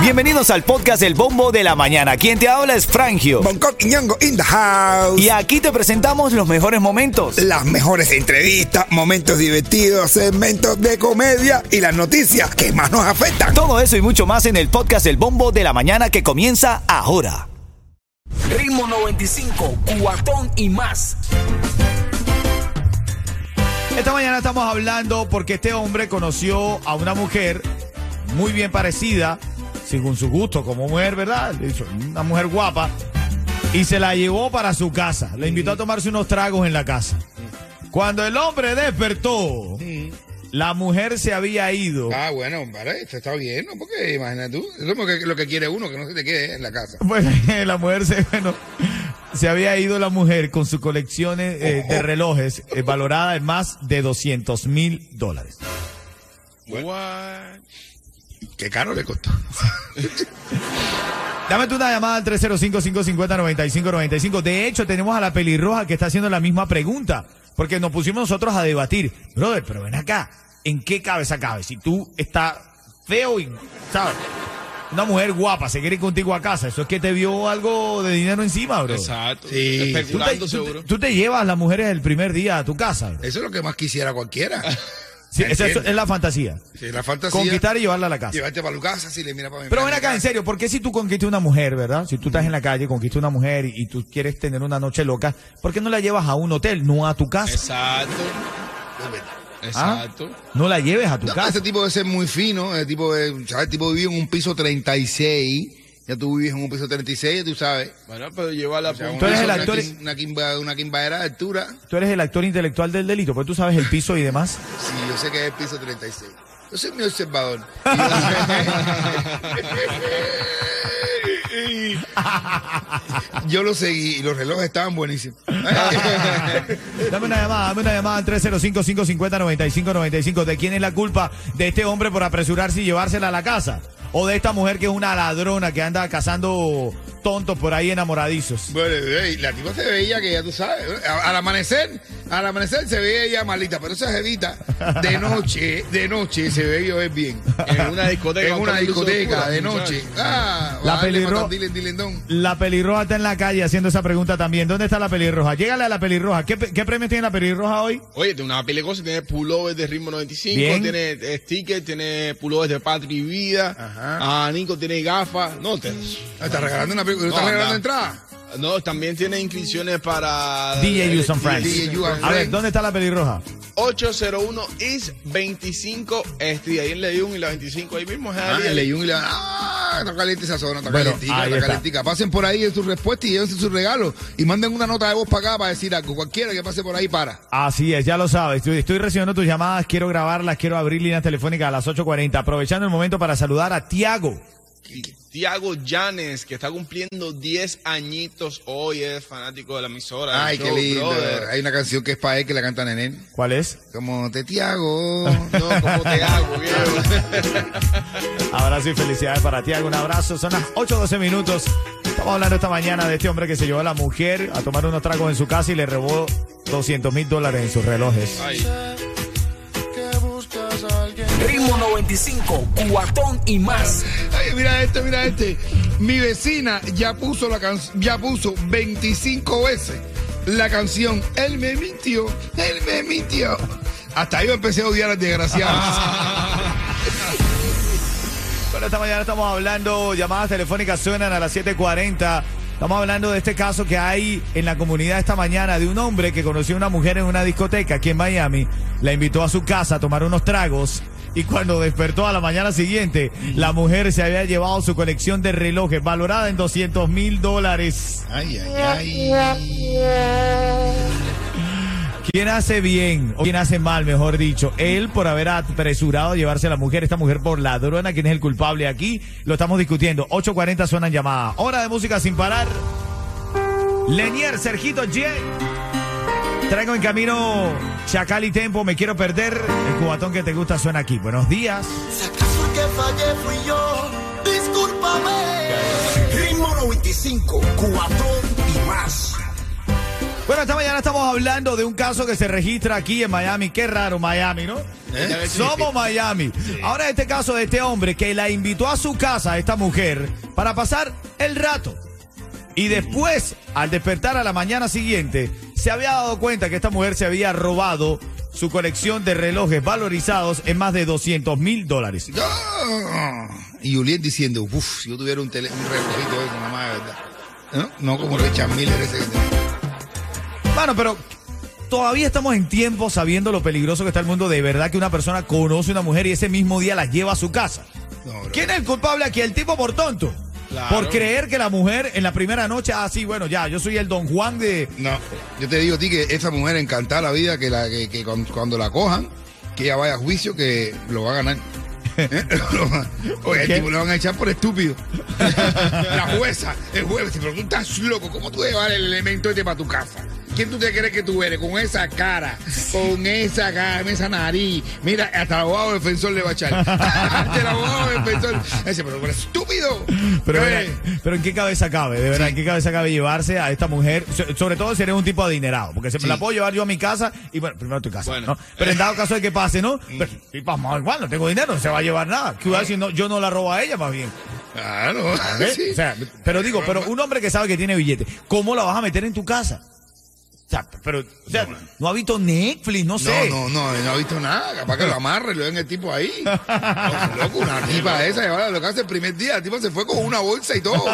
Bienvenidos al podcast El Bombo de la Mañana. Quien te habla es Frangio. Bangkok y Ñongo in the house. Y aquí te presentamos los mejores momentos. Las mejores entrevistas, momentos divertidos, segmentos de comedia y las noticias que más nos afectan. Todo eso y mucho más en el podcast El Bombo de la Mañana que comienza ahora. Ritmo 95, cuatón y más. Esta mañana estamos hablando porque este hombre conoció a una mujer muy bien parecida, según su gusto como mujer, ¿verdad? Una mujer guapa. Y se la llevó para su casa. Le invitó a tomarse unos tragos en la casa. Cuando el hombre despertó, la mujer se había ido. Ah, bueno, vale, esto está bien, ¿no? Porque imagínate tú, eso es lo que, lo que quiere uno, que no se te quede en la casa. Bueno, la mujer se, bueno, se había ido la mujer con sus colecciones eh, de relojes eh, valorada en más de 200 mil dólares. Qué caro le costó. Dame tú una llamada al 305-550-9595. De hecho, tenemos a la pelirroja que está haciendo la misma pregunta. Porque nos pusimos nosotros a debatir. Brother, pero ven acá. ¿En qué cabeza cabe? Si tú estás feo y, ¿sabes? Una mujer guapa se quiere ir contigo a casa. Eso es que te vio algo de dinero encima, bro. Exacto. Sí. Tú te, Especulando tú- seguro. tú te llevas las mujeres el primer día a tu casa. bro. Eso es lo que más quisiera cualquiera. Sí, esa es, es la fantasía. Sí, la fantasía. Conquistar y llevarla a la casa. Llevarte para tu casa, si le mira para mi Pero ven acá, en serio, ¿por qué si tú conquistas una mujer, verdad? Si tú estás en la calle, conquistas una mujer y, y tú quieres tener una noche loca, ¿por qué no la llevas a un hotel, no a tu casa? Exacto. Verdad. Exacto. No la lleves a tu No, casa. ese tipo debe ser muy fino, ese tipo de, ¿sabes? El tipo vive en un piso 36, ya tú vives en un piso 36, ya tú sabes. Bueno, pero llévala O sea, Tú eres el una, actor- una, quimba, una quimbadera de altura. Tú eres el actor intelectual del delito, pues tú sabes el piso y demás. Sí, yo sé que es el piso 36. Yo soy mi observador. Yo- lo seguí y los relojes estaban buenísimos. Dame una llamada, dame una llamada al 305-550-9595. ¿De quién es la culpa de este hombre por apresurarse y llevársela a la casa? ¿O de esta mujer que es una ladrona que anda cazando tontos por ahí enamoradizos? Bueno, la tipa se veía que ya tú sabes, a- al amanecer, al amanecer se veía ella malita, pero esa jevita de noche, de noche se ve llover bien. En una discoteca. En una discoteca de noche. Ah, La bajarle pelirro- patas, dile, dilendón. La pelirroja está en la calle haciendo esa pregunta también. ¿Dónde está la pelirroja? Llégale a la pelirroja. ¿Qué, qué premios tiene la pelirroja hoy? Oye, tiene una cosas, tiene pullovers de ritmo 95, Bien. tiene eh, stickers, tiene pullovers de Patria y Vida, Ajá. ah, Nico tiene gafas, no, te- Ah, ¿Estás regalando una No, regalando entrada? No, también tiene inscripciones para DJ el- Use and Friends. DJ You and A ver, Friends. ¿dónde está la pelirroja? 801 East 25 Street, ahí en Leyun y la 25, ahí mismo es Ah, ahí. Leyun y le ah, está caliente esa zona, está Bueno, calentica, ahí está está. calentica. Pasen por ahí en su respuesta y llévense sus regalos y manden una nota de voz para acá para decir algo. Cualquiera que pase por ahí para. Así es, ya lo sabes. Estoy, estoy recibiendo tus llamadas, quiero grabarlas, quiero abrir líneas telefónicas a las 8.40. Aprovechando el momento para saludar a Tiago. Tiago Llanes, que está cumpliendo 10 añitos hoy, es fanático de la emisora. Ay, qué lindo. brother. Hay una canción que es para él que la canta Nenén. ¿Cuál es? Como te Tiago. No, ¿cómo te hago, viejo? Abrazo y felicidades para Tiago. Un abrazo. Son las 8.12 minutos. Estamos hablando esta mañana de este hombre que se llevó a la mujer a tomar unos tragos en su casa y le robó 200 mil dólares en sus relojes. Ay, Ritmo 95, cuatón y más. Mira este, mira este. Mi vecina ya puso la can- ya puso 25 veces la canción Él me mintió, él me mintió. Hasta yo empecé a odiar al desgraciado. Bueno, esta mañana estamos hablando, llamadas telefónicas suenan a las 7.40. Estamos hablando de este caso que hay en la comunidad esta mañana de un hombre que conoció a una mujer en una discoteca aquí en Miami, la invitó a su casa a tomar unos tragos y cuando despertó a la mañana siguiente, la mujer se había llevado su colección de relojes valorada en 200 mil dólares. Ay, ay, ay. ¿Quién hace bien o quién hace mal, mejor dicho? Él por haber apresurado a llevarse a la mujer, esta mujer por ladrona, ¿quién es el culpable aquí? Lo estamos discutiendo. 8.40 suenan llamadas. Hora de música sin parar. Lenier, Sergito J. Traigo en camino Chacal y Tempo, me quiero perder. El cubatón que te gusta suena aquí. Buenos días. Si acaso que fallé fui yo, discúlpame. Ritmo 95, cuatón y más. Bueno, esta mañana estamos hablando de un caso que se registra aquí en Miami. Qué raro, Miami, ¿no? ¿Eh? Somos Miami. Ahora este caso de este hombre que la invitó a su casa a esta mujer para pasar el rato. Y después, al despertar a la mañana siguiente, se había dado cuenta que esta mujer se había robado su colección de relojes valorizados en más de 200 mil dólares. Y Juliet diciendo, uff, si yo tuviera un, tele, un relojito de eso, mamá, de verdad. ¿No? No como Richard Miller ese. Bueno, pero todavía estamos en tiempo sabiendo lo peligroso que está el mundo. De verdad que una persona conoce a una mujer y ese mismo día la lleva a su casa. No. ¿Quién es el culpable aquí? El tipo por tonto. Claro. Por creer que la mujer en la primera noche, ah, sí, bueno, ya, yo soy el don Juan de... No, yo te digo a ti que esa mujer encantada la vida, que, la, que, que cuando, cuando la cojan, que ella vaya a juicio, que lo va a ganar. ¿Eh? Oye, el qué? tipo le van a echar por estúpido. la jueza, el juez, pero tú estás loco, ¿cómo tú llevar el elemento este para tu casa? ¿Quién tú te crees que tú eres? Con esa cara, con esa cara, esa nariz. Mira, hasta el abogado defensor le va a echar. hasta el abogado defensor. Dice, pero, pero estúpido. Pero, Eh, mira, pero ¿en qué cabeza cabe? De verdad, ¿en qué cabeza cabe llevarse a esta mujer? So- sobre todo si eres un tipo adinerado, porque se me Sí. la puedo llevar yo a mi casa y bueno, primero a tu casa, Bueno. ¿no? Pero en dado caso de que pase, ¿no? Pero, y vamos, igual, no tengo dinero, no se va a llevar nada. ¿Qué voy a decir? No, yo no la robo a ella, más bien. Claro. Sí. O sea, pero digo, pero un hombre que sabe que tiene billete, ¿cómo la vas a meter en tu casa? O sea, pero, o sea, no, ha visto Netflix, no sé. No, no, no, no ha visto nada. Capaz que lo amarre lo den el tipo ahí. No, loco, una tipa esa, llevaba lo que hace el primer día. El tipo se fue con una bolsa y todo.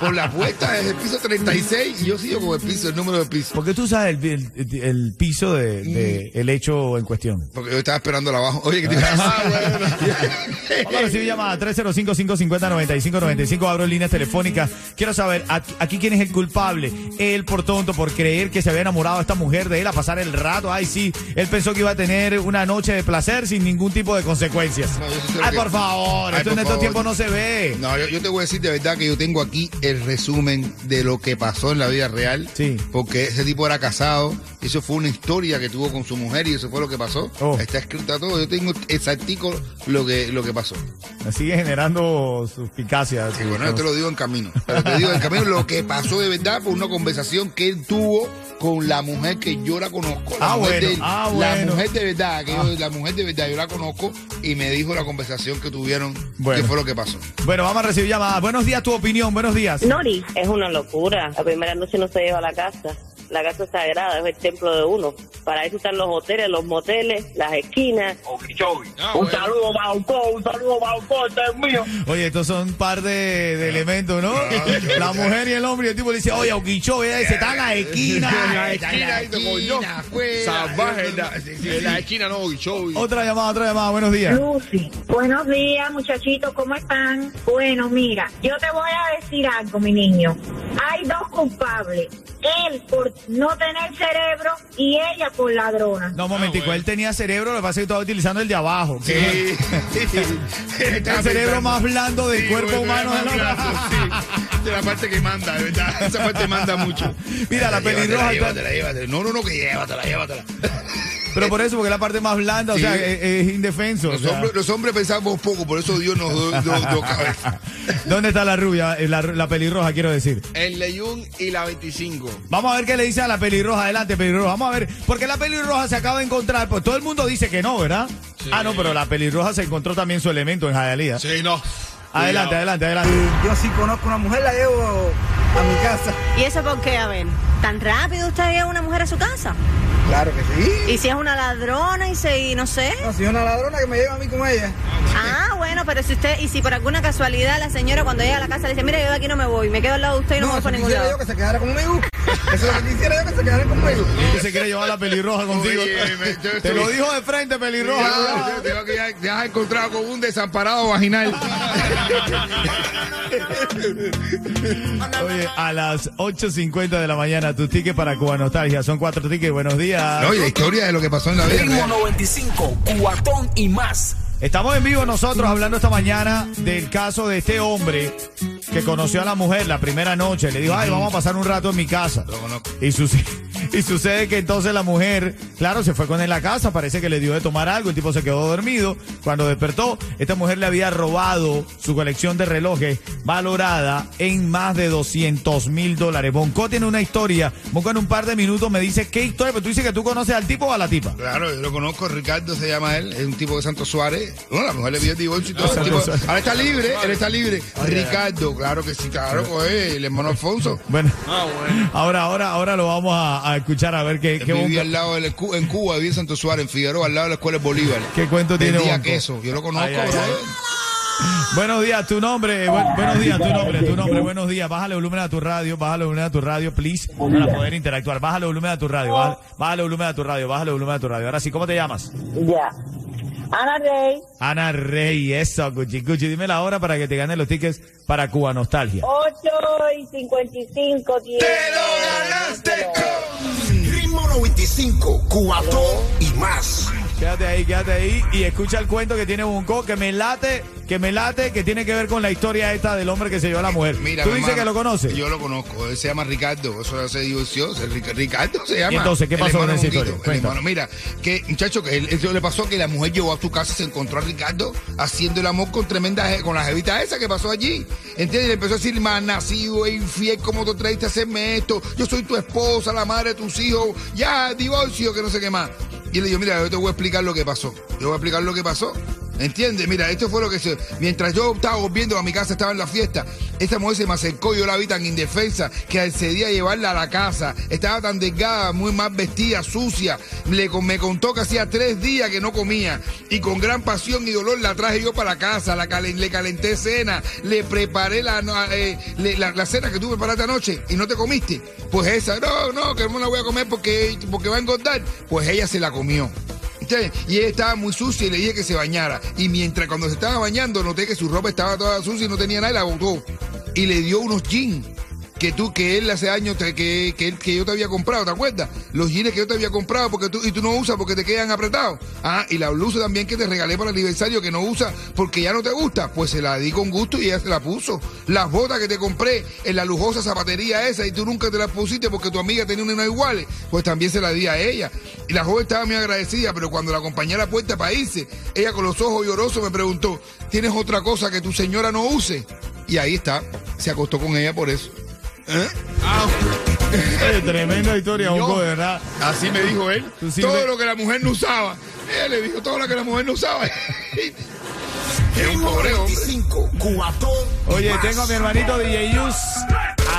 Por la puerta desde el piso 36. Y yo sigo con el piso, el número del piso. ¿Por qué tú sabes el, el- el piso de, de el hecho en cuestión? Porque yo estaba esperando abajo. Oye, que te iba a decir? Vamos a recibir llamada 305-550-9595. Abro líneas telefónicas. Quiero saber, aquí, aquí quién es el culpable. Él por tonto, por creer que se había enamorado a esta mujer de él a pasar el rato. Ay, sí. Él pensó que iba a tener una noche de placer sin ningún tipo de consecuencias. No, yo Ay, que- por favor. Ay, esto por en estos tiempos no se ve. No, yo, yo te voy a decir de verdad que yo tengo aquí el resumen de lo que pasó en la vida real. Sí. Porque ese tipo era casado. Eso fue una historia que tuvo con su mujer y eso fue lo que pasó. Oh. Está escrito todo. Yo tengo exactico lo que, lo que pasó. Me sigue generando suspicacias. Sí, bueno, yo te lo digo en camino. Pero te digo en camino lo que pasó de verdad por una conversación que él tuvo con la mujer que yo la conozco. La Ah, mujer bueno, de ah, La bueno. mujer de verdad, que yo- la mujer de verdad, yo la conozco y me dijo la conversación que tuvieron, Bueno. qué fue lo que pasó. Bueno, vamos a recibir llamadas. Buenos días, tu opinión. Buenos días. Nori, es una locura. La primera noche no se lleva a la casa. La casa sagrada, es el templo de uno. Para eso están los hoteles, los moteles, las esquinas. Ah, Un bueno. saludo, Bauco, un saludo, Bauco, este es mío. Oye, estos son un par de, de elementos, ¿no? La mujer y el hombre, y el tipo le dice, oye, Oquicho, ella dice, está en la esquina. En la esquina, ahí tocó yo. Salvaje, en la, esquina no, show. Otra llamada, otra llamada, buenos días. Lucy, buenos días muchachitos, ¿cómo están? Bueno, mira, yo te voy a decir algo, mi niño. Hay dos culpables. Él por no tener cerebro y ella por ladrona. No, un momentico, él tenía cerebro, lo que pasa es que estaba utilizando el de abajo. que Sí. El cerebro más blando del cuerpo humano de la- sí. De la parte que manda, de verdad. Esa parte manda mucho. Mira, la pelirroja está- Llévatela, llévatela. No, no, no, que llévatela, llévatela. Pero por eso, porque es la parte más blanda, o Sí. sea, es, es indefenso. o Los sea. hombres, los hombres pensamos poco, por eso Dios nos dio cabeza. ¿Dónde está la rubia? Eh, La, la pelirroja, quiero decir. En Leyún y la 25. Vamos a ver qué le dice a la pelirroja. Adelante, pelirroja. Vamos a ver. Porque la pelirroja se acaba de encontrar. Pues todo el mundo dice que no, ¿verdad? Ah, no, pero la pelirroja se encontró también su elemento en Jayalía. Sí, no. Adelante, Cuidado. adelante, adelante. Yo si conozco una mujer, la llevo a mi casa. ¿Y eso por qué? A ver, ¿tan rápido usted lleva una mujer a su casa? Claro que sí. ¿Y si es una ladrona y se, y no sé? No, si es una ladrona que me lleva a mí con ella. Ah, bueno, pero si usted, y si por alguna casualidad la señora cuando llega a la casa le dice, mira, yo de aquí no me voy, me quedo al lado de usted y no, me voy para ningún lado. yo que se quedara conmigo. Eso es lo que quisiera yo que se quedara conmigo. Que se quiere llevar la pelirroja contigo. Oye, me- yo Te lo dijo de frente, pelirroja. Yo te que ya te has encontrado con un desamparado vaginal. Oye, a las 8.50 de la mañana, tu ticket para Cuba Nostalgia. Son cuatro tickets. Buenos días. La historia de lo que pasó en la vida. Ritmo real. 95, cuatón y más. Estamos en vivo nosotros hablando esta mañana del caso de este hombre que conoció a la mujer la primera noche. Le dijo, ay, vamos a pasar un rato en mi casa. Lo conozco. Y sus, Y sucede que entonces la mujer, claro, se fue con él a la casa, parece que le dio de tomar algo, el tipo se quedó dormido. Cuando despertó, esta mujer le había robado su colección de relojes valorada en más de 200 mil dólares. Bonco tiene una historia. Bonco en un par de minutos me dice qué historia, pero tú dices que tú conoces al tipo o a la tipa. Claro, yo lo conozco, Ricardo se llama él, es un tipo de Santos Suárez. Bueno, la mujer le pidió el divorcio y todo. Ah, el tipo- Santos Suárez. ahora está libre, él está libre. Ricardo, claro que sí, claro, coge, el hermano Alfonso. Bueno, Ah, bueno. ahora, ahora, ahora lo vamos a, a escuchar a ver qué, qué, al lado del, en Cuba, vivía en Santos Suárez, en Figueroa, al lado de la escuela de Bolívar. qué cuento tiene Vendía Bonco. queso, yo lo conozco, Ay, ay, bro. ay. Buenos días, tu nombre, bu- buenos días, tu nombre, tu nombre, buenos días. Bájale el volumen a tu radio, bájale el volumen a tu radio, please, para poder interactuar. Bájale el volumen a tu radio, bájale, bájale el volumen a tu radio, bájale el volumen a tu radio. Ahora sí, ¿cómo te llamas? Ya. Ana Rey, Ana Rey, eso, Gucci, Gucci. Dime la hora para que te ganen los tickets para Cuba Nostalgia. 8 y 55, tío. ¡Te lo ganaste con... Ritmo 95, Cubatón y más. Quédate ahí, quédate ahí y escucha el cuento que tiene Bunco, que me late, que me late, que tiene que ver con la historia esta del hombre que se llevó a la mujer. Mira, ¿Tú mi dices hermano, que lo conoces? Yo lo conozco, él se llama Ricardo, eso ya se divorció, se- Ric- Ricardo se llama. ¿Y entonces qué El pasó con hermano esa historia? el hermano. Mira, que muchacho, que él, eso le pasó que la mujer llegó a su casa, se encontró a Ricardo haciendo el amor con tremenda, je- con la jevita esa que pasó allí. ¿Entiendes? Y le empezó a decir, más nacido e infiel, ¿cómo tú traiste a hacerme esto? Yo soy tu esposa, la madre de tus hijos, ya, divorcio, que no sé qué más. Y le dijo, mira, yo te voy a explicar lo que pasó. Yo voy a explicar lo que pasó. ¿Entiendes? Mira, esto fue lo que se... Mientras yo estaba volviendo a mi casa, estaba en la fiesta, esta mujer se me acercó, yo la vi tan indefensa que accedí a llevarla a la casa. Estaba tan delgada, muy mal vestida, sucia. Le, me contó que hacía tres días que no comía. Y con gran pasión y dolor la traje yo para casa, la calen- le calenté cena, le preparé la, eh, la cena que tú preparaste anoche y no te comiste. Pues esa, no, no, que no la voy a comer porque, porque va a engordar. Pues ella se la comió. Y ella estaba muy sucia y le dije que se bañara. Y mientras cuando se estaba bañando noté que su ropa estaba toda sucia y no tenía nada y la botó. Y le dio unos jeans que tú, que él hace años que, que, que yo te había comprado, ¿te acuerdas? Los jeans que yo te había comprado porque tú, y tú no usas porque te quedan apretados. Ah, y la blusa también que te regalé para el aniversario que no usas porque ya no te gusta, pues se la di con gusto y ella se la puso. Las botas que te compré en la lujosa zapatería esa y tú nunca te las pusiste porque tu amiga tenía una iguales, pues también se la di a ella. Y la joven estaba muy agradecida, pero cuando la acompañé a la puerta para irse, ella con los ojos llorosos me preguntó, ¿tienes otra cosa que tu señora no use? Y ahí está, se acostó con ella por eso. ¿Eh? Oye, tremenda historia, Bunco, de verdad. Así me dijo él. Sí todo me- lo que la mujer no usaba. Ella le dijo todo lo que la mujer no usaba. es un pobre hombre. 95, Cubatón y Oye, más. tengo a mi hermanito DJ Yus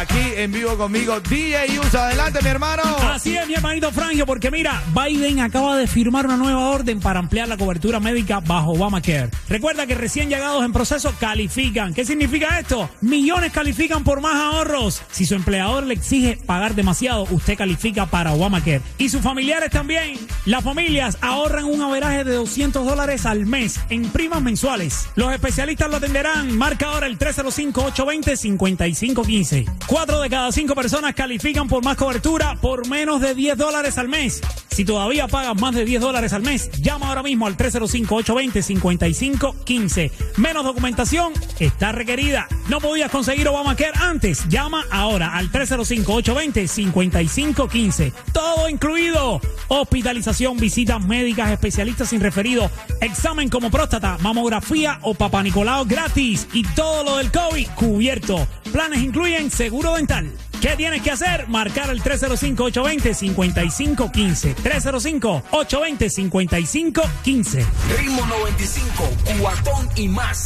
aquí en vivo conmigo. DJ Yus, adelante, mi hermano. Así es, mi hermanito Frangio, porque mira, Biden acaba de firmar una nueva orden para ampliar la cobertura médica bajo Obamacare. Recuerda que recién llegados en proceso califican. ¿Qué significa esto? Millones califican por más ahorros. Si su empleador le exige pagar demasiado, usted califica para Obamacare. Y sus familiares también. Las familias ahorran un averaje de 200 dólares al mes en primas mensuales. Los especialistas lo atenderán. Marca ahora el 305-820-5515. Cuatro de cada cinco personas califican por más cobertura por menos de 10 dólares al mes. Si todavía pagas más de 10 dólares al mes, llama ahora mismo al 305-820-5515. Menos documentación está requerida. No podías conseguir Obamacare antes. Llama ahora al 305-820-5515. Todo incluido. Hospitalización, visitas médicas, especialistas sin referido, examen como próstata, mamografía o papanicolao gratis y todo lo del COVID cubierto. Planes incluyen seguro dental. ¿Qué tienes que hacer? Marcar el 305-820-5515. 305-820-5515. Ritmo 95, Cubatón y más.